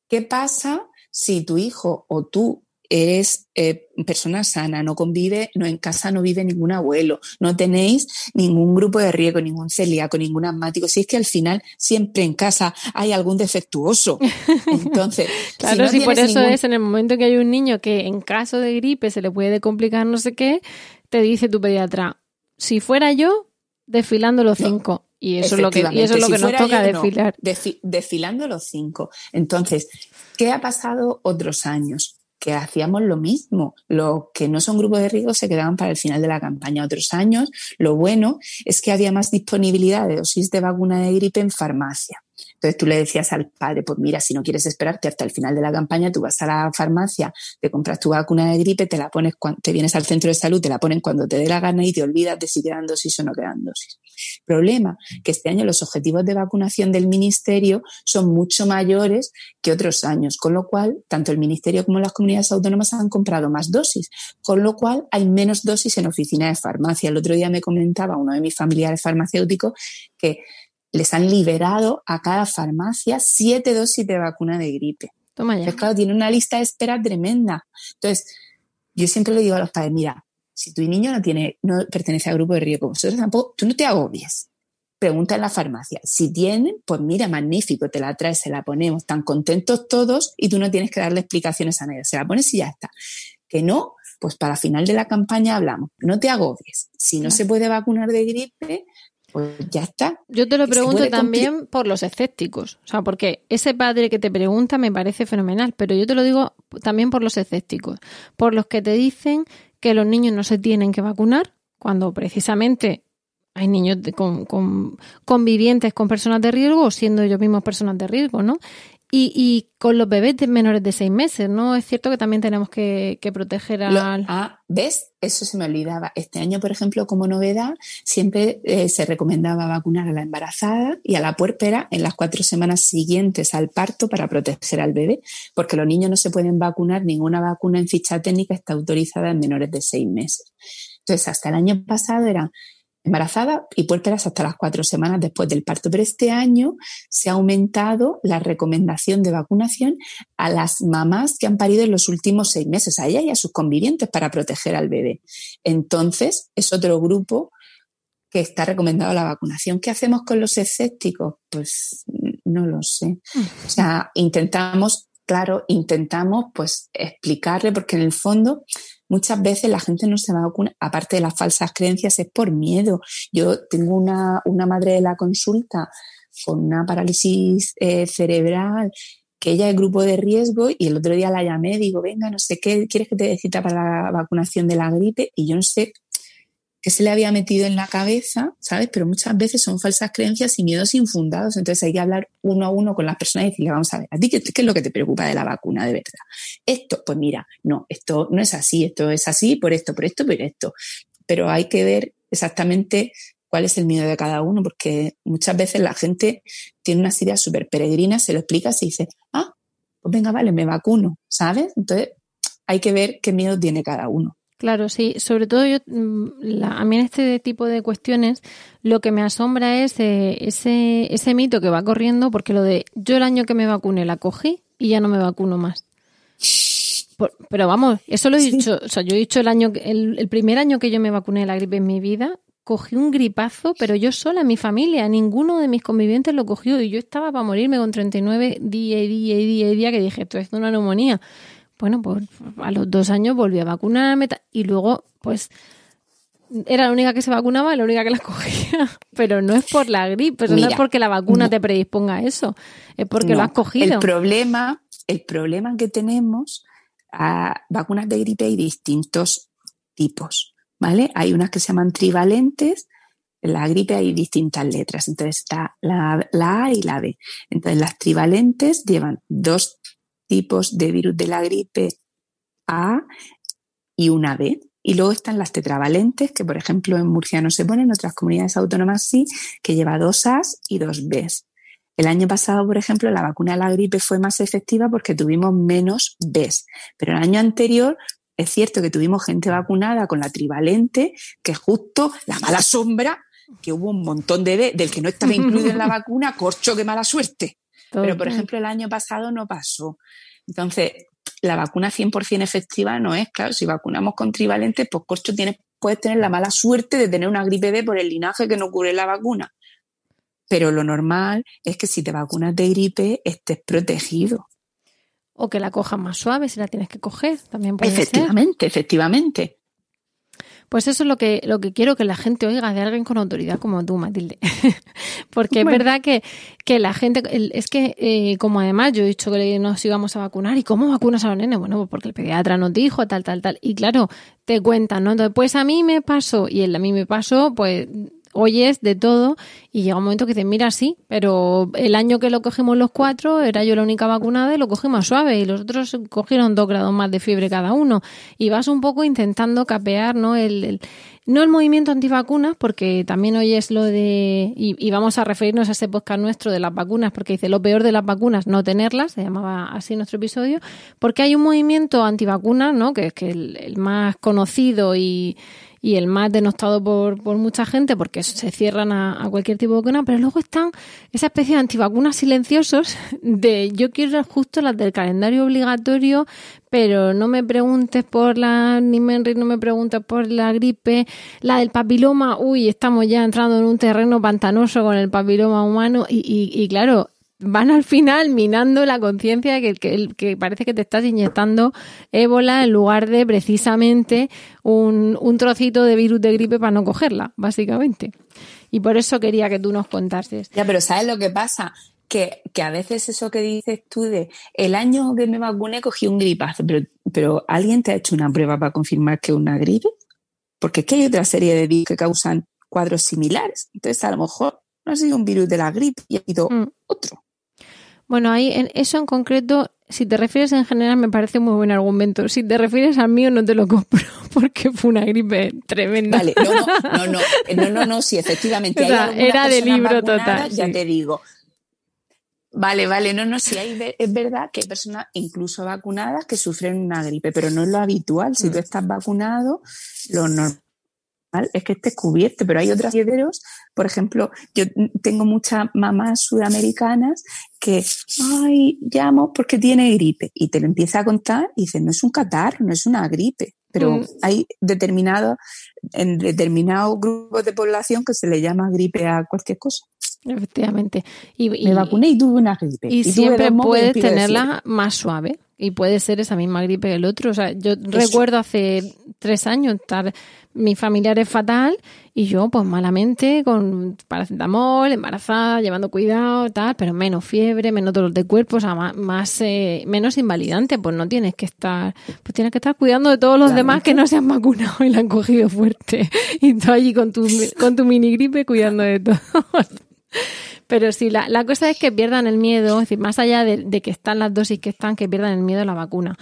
¿Qué pasa si tu hijo o tú eres eh, persona sana, no convive, no en casa no vive ningún abuelo, no tenéis ningún grupo de riesgo, ningún celíaco, ningún asmático. Si es que al final siempre en casa hay algún defectuoso. Entonces, claro, si, por eso es en el momento que hay un niño que en caso de gripe se le puede complicar no sé qué, te dice tu pediatra, si fuera yo, desfilando los cinco. Y eso es lo que, eso es lo que nos toca desfilar. desfilando los cinco. Entonces, ¿qué ha pasado otros años? Que hacíamos lo mismo. Los que no son grupos de riesgo se quedaban para el final de la campaña. Otros años, lo bueno es que había más disponibilidad de dosis de vacuna de gripe en farmacia. Entonces tú le decías al padre, pues mira, si no quieres esperarte hasta el final de la campaña, tú vas a la farmacia, te compras tu vacuna de gripe, te la pones te vienes al centro de salud, te la ponen cuando te dé la gana y te olvidas de si quedan dosis o no quedan dosis. Problema, que este año los objetivos de vacunación del ministerio son mucho mayores que otros años, con lo cual tanto el ministerio como las comunidades autónomas han comprado más dosis, con lo cual hay menos dosis en oficina de farmacia. El otro día me comentaba uno de mis familiares farmacéuticos que les han liberado a cada farmacia siete dosis de vacuna de gripe. Toma ya. claro, tiene una lista de espera tremenda. Entonces, yo siempre le digo a los padres, mira, si tu niño no tiene, no pertenece a grupo de riesgo, vosotros tampoco, tú no te agobies. Pregunta en la farmacia. Si tienen, pues mira, magnífico, te la traes, se la ponemos, tan contentos todos y tú no tienes que darle explicaciones a nadie. Se la pones y ya está. Que no, pues para final de la campaña hablamos. No te agobies. Si no se puede vacunar de gripe, pues ya está. Yo te lo pregunto también por los escépticos, o sea, porque ese padre que te pregunta me parece fenomenal, pero yo te lo digo también por los escépticos, por los que te dicen que los niños no se tienen que vacunar, cuando precisamente hay niños con, con, convivientes con personas de riesgo o siendo ellos mismos personas de riesgo, ¿no? Y, y, con los bebés de menores de seis meses, ¿no? Es cierto que también tenemos que, proteger al... ah, ¿ves? Eso se me olvidaba. Este año, por ejemplo, como novedad, siempre eh, se recomendaba vacunar a la embarazada y a la puérpera en las cuatro semanas siguientes al parto para proteger al bebé, porque los niños no se pueden vacunar, ninguna vacuna en ficha técnica está autorizada en menores de seis meses. Entonces, hasta el año pasado eran embarazada y puérperas hasta las cuatro semanas después del parto. Pero este año se ha aumentado la recomendación de vacunación a las mamás que han parido en los últimos seis meses, a ella y a sus convivientes para proteger al bebé. Entonces, es otro grupo que está recomendado la vacunación. ¿Qué hacemos con los escépticos? Pues no lo sé. O sea, intentamos, claro, intentamos pues explicarle, porque en el fondo muchas veces la gente no se va a vacunar, aparte de las falsas creencias, es por miedo. Yo tengo una, madre de la consulta con una parálisis eh, cerebral que ella es grupo de riesgo y el otro día la llamé, digo, venga, no sé qué, ¿quieres que te dé cita para la vacunación de la gripe? Y yo no sé qué se le había metido en la cabeza, ¿sabes? Pero muchas veces son falsas creencias y miedos infundados. Entonces hay que hablar uno a uno con las personas y decirle, vamos a ver, ¿a ti qué, es lo que te preocupa de la vacuna de verdad? Esto, pues mira, no, esto no es así, esto es así, por esto, por esto, por esto. Pero hay que ver exactamente cuál es el miedo de cada uno, porque muchas veces la gente tiene unas ideas súper peregrinas, se lo explicas y dice, ah, pues venga, vale, me vacuno, ¿sabes? Entonces hay que ver qué miedo tiene cada uno. Claro, sí. Sobre todo yo, mm, a mí en este tipo de cuestiones lo que me asombra es eh, ese, ese mito que va corriendo, porque lo de yo el año que me vacuné la cogí y ya no me vacuno más. pero vamos, eso lo he dicho, o sea, yo he dicho el año, el, el primer año que yo me vacuné de la gripe en mi vida, cogí un gripazo, pero yo sola, mi familia, ninguno de mis convivientes lo cogió y yo estaba para morirme con 39 día y día y día y día que dije, esto es una neumonía. Bueno, pues a los dos años volví a vacunarme y luego, pues, era la única que se vacunaba, la única que la cogía. Pero no es por la gripe, no es porque la vacuna te predisponga a eso, es porque lo has cogido. El problema, el problema que tenemos a vacunas de gripe hay distintos tipos, ¿vale? Hay unas que se llaman trivalentes, en la gripe hay distintas letras, entonces está la, la A y la B. Entonces las trivalentes llevan dos tipos de virus de la gripe A y una B. Y luego están las tetravalentes, que por ejemplo en Murcia no se ponen, en otras comunidades autónomas sí, que lleva dos A's y dos B's. El año pasado, por ejemplo, la vacuna de la gripe fue más efectiva porque tuvimos menos B's. Pero el año anterior es cierto que tuvimos gente vacunada con la trivalente, que justo la mala sombra, que hubo un montón de B del que no estaba incluido en la vacuna, corcho, qué mala suerte. Pero, por ejemplo, el año pasado no pasó. Entonces, la vacuna 100% efectiva no es, claro, si vacunamos con trivalentes, pues corcho tienes, puedes tener la mala suerte de tener una gripe B por el linaje que no cubre la vacuna. Pero lo normal es que si te vacunas de gripe estés protegido. O que la cojas más suave si la tienes que coger, también puede Efectivamente, efectivamente. Pues eso es lo que, lo que quiero que la gente oiga de alguien con autoridad como tú, Matilde. Porque es verdad que, que, la gente, es que eh, como además yo he dicho que nos íbamos a vacunar, ¿y cómo vacunas a los nenes? Bueno, pues porque el pediatra nos dijo tal, tal, tal. Y claro, te cuentan, ¿no? Entonces, pues a mí me pasó, y a mí me pasó, pues oyes de todo y llega un momento que dices, mira, sí, pero el año que lo cogimos los cuatro era yo la única vacunada y lo cogimos suave y los otros cogieron dos grados más de fiebre cada uno y vas un poco intentando capear, ¿no? El, no el movimiento antivacunas, porque también oyes lo de, y, vamos a referirnos a ese podcast nuestro de las vacunas, porque dice lo peor de las vacunas, no tenerlas, se llamaba así nuestro episodio, porque hay un movimiento antivacunas, ¿no? Que es que el más conocido y, y el más denostado por, por mucha gente porque se cierran a, cualquier tipo de vacuna, pero luego están esa especie de antivacunas silenciosos de yo quiero justo las del calendario obligatorio, pero no me preguntes por la Nimenrix, no me preguntes por la gripe, la del papiloma, uy, estamos ya entrando en un terreno pantanoso con el papiloma humano y, y, y claro, van al final minando la conciencia de que, que, parece que te estás inyectando ébola en lugar de precisamente un, un, trocito de virus de gripe para no cogerla, básicamente. Y por eso quería que tú nos contases. Ya, pero ¿sabes lo que pasa? Que, que, a veces eso que dices tú de el año que me vacuné cogí un gripazo, pero, pero ¿alguien te ha hecho una prueba para confirmar que es una gripe? Porque es que hay otra serie de virus que causan cuadros similares. Entonces, a lo mejor no ha sido un virus de la gripe y ha sido mm. otro. Bueno, ahí en eso en concreto, si te refieres en general, me parece muy buen argumento. Si te refieres al mío, no te lo compro porque fue una gripe tremenda. Vale, no, no, no, no, eh, no, no, no sí, efectivamente. era de libro total. Ya te digo. Vale, vale, no, no, sí, hay, es verdad que hay personas incluso vacunadas que sufren una gripe, pero no es lo habitual. Si tú mm. estás vacunado, lo normal es que estés cubierto, pero hay otros herederos, por ejemplo, yo tengo muchas mamás sudamericanas que, ay, llamo porque tiene gripe y te lo empieza a contar y dice, no es un catarro, no es una gripe, pero mm. hay determinados, en determinados grupos de población que se le llama gripe a cualquier cosa. Efectivamente. Y, Me vacuné y tuve una gripe. Y, siempre puedes tenerla más suave. Y puede ser esa misma gripe que el otro. O sea, yo recuerdo hace tres años estar mi familiar es fatal y yo pues malamente con paracetamol, embarazada, llevando cuidado, tal, pero menos fiebre, menos dolor de cuerpo, o sea, más, eh, menos invalidante, pues no tienes que estar, pues tienes que estar cuidando de todos los demás que no se han vacunado y la han cogido fuerte y tú allí con tu, con tu mini gripe cuidando de todo. Pero sí, la, la, cosa es que pierdan el miedo, es decir, más allá de, que están las dosis que están, que pierdan el miedo a la vacuna.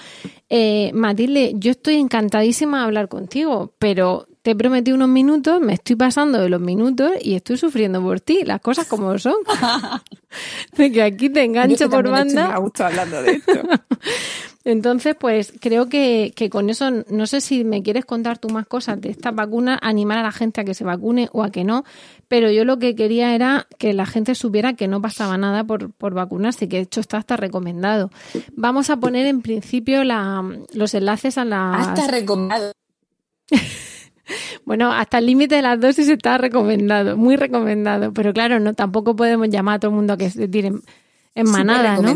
Eh, Matilde, yo estoy encantadísima de hablar contigo, pero te he prometido unos minutos, me estoy pasando de los minutos y estoy sufriendo por ti, las cosas como son. de que aquí te engancho por banda. Gusto hablando de esto. Entonces, pues creo que, que, con eso, no sé si me quieres contar tú más cosas de esta vacuna, animar a la gente a que se vacune o a que no, pero yo lo que quería era que la gente supiera que no pasaba nada por, por vacunarse, que de hecho está hasta recomendado. Vamos a poner en principio la, los enlaces a la... Hasta recomendado. Bueno, hasta el límite de las dosis está recomendado, muy recomendado. Pero claro, no tampoco podemos llamar a todo el mundo a que se tiren en manada, ¿no?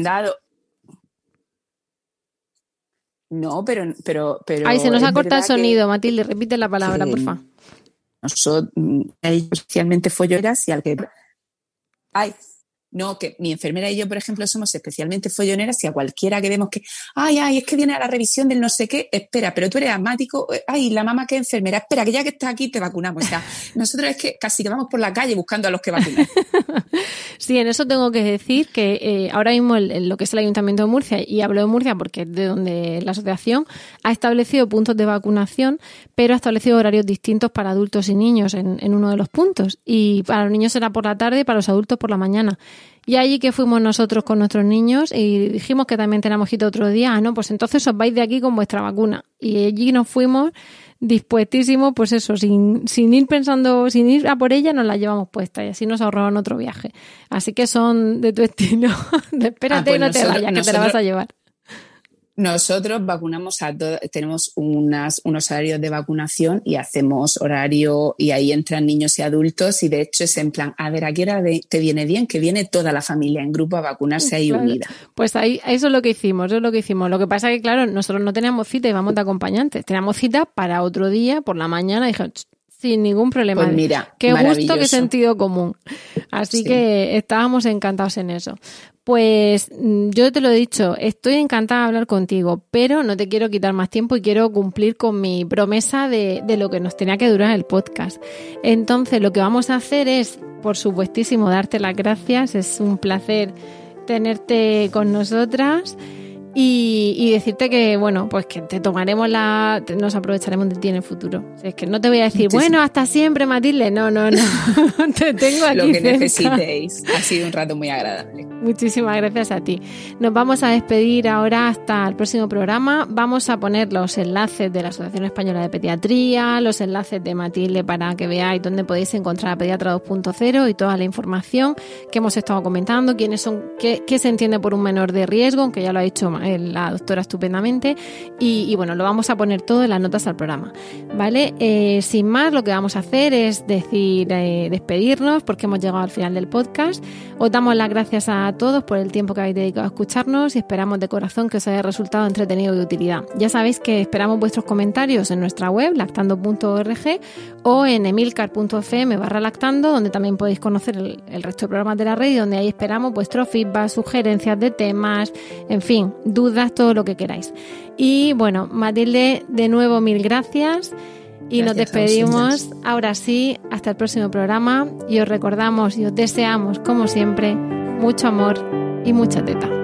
No, pero, pero, pero. Ay, se nos ha cortado el sonido, Matilde. Repite la palabra, por favor. Nosotros, mm, especialmente folloneras y al que. Ay, no, que mi enfermera y yo, por ejemplo, somos especialmente folloneras y a cualquiera que vemos que, ay, ay, es que viene a la revisión del no sé qué, espera, pero tú eres asmático, eh, ay, la mamá que es enfermera, espera, que ya que estás aquí te vacunamos. O sea, nosotros es que casi que vamos por la calle buscando a los que vacunan. sí, en eso tengo que decir que eh, ahora mismo lo que es el Ayuntamiento de Murcia, y hablo de Murcia porque es de donde la asociación ha establecido puntos de vacunación, pero ha establecido horarios distintos para adultos y niños en, en uno de los puntos. Y para los niños será por la tarde y para los adultos por la mañana. Y allí que fuimos nosotros con nuestros niños y dijimos que también teníamos que ir otro día, ah, no, pues entonces os vais de aquí con vuestra vacuna. Y allí nos fuimos dispuestísimos, pues eso, sin, sin ir pensando, sin ir a por ella, nos la llevamos puesta y así nos ahorraban otro viaje. Así que son de tu estilo. Espérate, ah, pues no te vayas, que te la vas a llevar. Nosotros vacunamos a todos, tenemos unas, unos horarios de vacunación y hacemos horario y ahí entran niños y adultos y de hecho es en plan, a ver, ¿a qué hora te viene bien? Que viene toda la familia en grupo a vacunarse ahí unida. Pues ahí, eso es lo que hicimos, eso es lo que hicimos. Lo que pasa es que, claro, nosotros no teníamos cita y vamos de acompañantes, teníamos cita para otro día, por la mañana, y dije, sin ningún problema. Pues mira, qué gusto, qué sentido común. Así que estábamos encantados en eso. Pues mm, yo te lo he dicho, estoy encantada de hablar contigo, pero no te quiero quitar más tiempo y quiero cumplir con mi promesa de, de lo que nos tenía que durar el podcast. Entonces, lo que vamos a hacer es, por supuestísimo, darte las gracias. Es un placer tenerte con nosotras. Y, decirte que, bueno, pues que te tomaremos la. Nos aprovecharemos de ti en el futuro. es que no te voy a decir, bueno, hasta siempre, Matilde. No, no, no. te tengo aquí. Lo que necesitéis. Ha sido un rato muy agradable. Muchísimas gracias a ti. Nos vamos a despedir ahora hasta el próximo programa. Vamos a poner los enlaces de la Asociación Española de Pediatría, los enlaces de Matilde para que veáis dónde podéis encontrar a Pediatra 2.0 y toda la información que hemos estado comentando, quiénes son, qué, qué se entiende por un menor de riesgo, aunque ya lo ha dicho eh, la doctora estupendamente. Y, bueno, lo vamos a poner todo en las notas al programa. ¿Vale? Eh, sin más, lo que vamos a hacer es decir, eh, despedirnos porque hemos llegado al final del podcast. Os damos las gracias a todos por el tiempo que habéis dedicado a escucharnos y esperamos de corazón que os haya resultado entretenido y de utilidad. Ya sabéis que esperamos vuestros comentarios en nuestra web, lactando.org o en emilcar.fm barra lactando, donde también podéis conocer el, resto de programas de la red y donde ahí esperamos vuestros feedback, sugerencias de temas, en fin, dudas, todo lo que queráis. Y bueno, Matilde, de nuevo mil gracias. Y nos despedimos. Ahora sí, hasta el próximo programa. Y os recordamos y os deseamos, como siempre, mucho amor y mucha teta.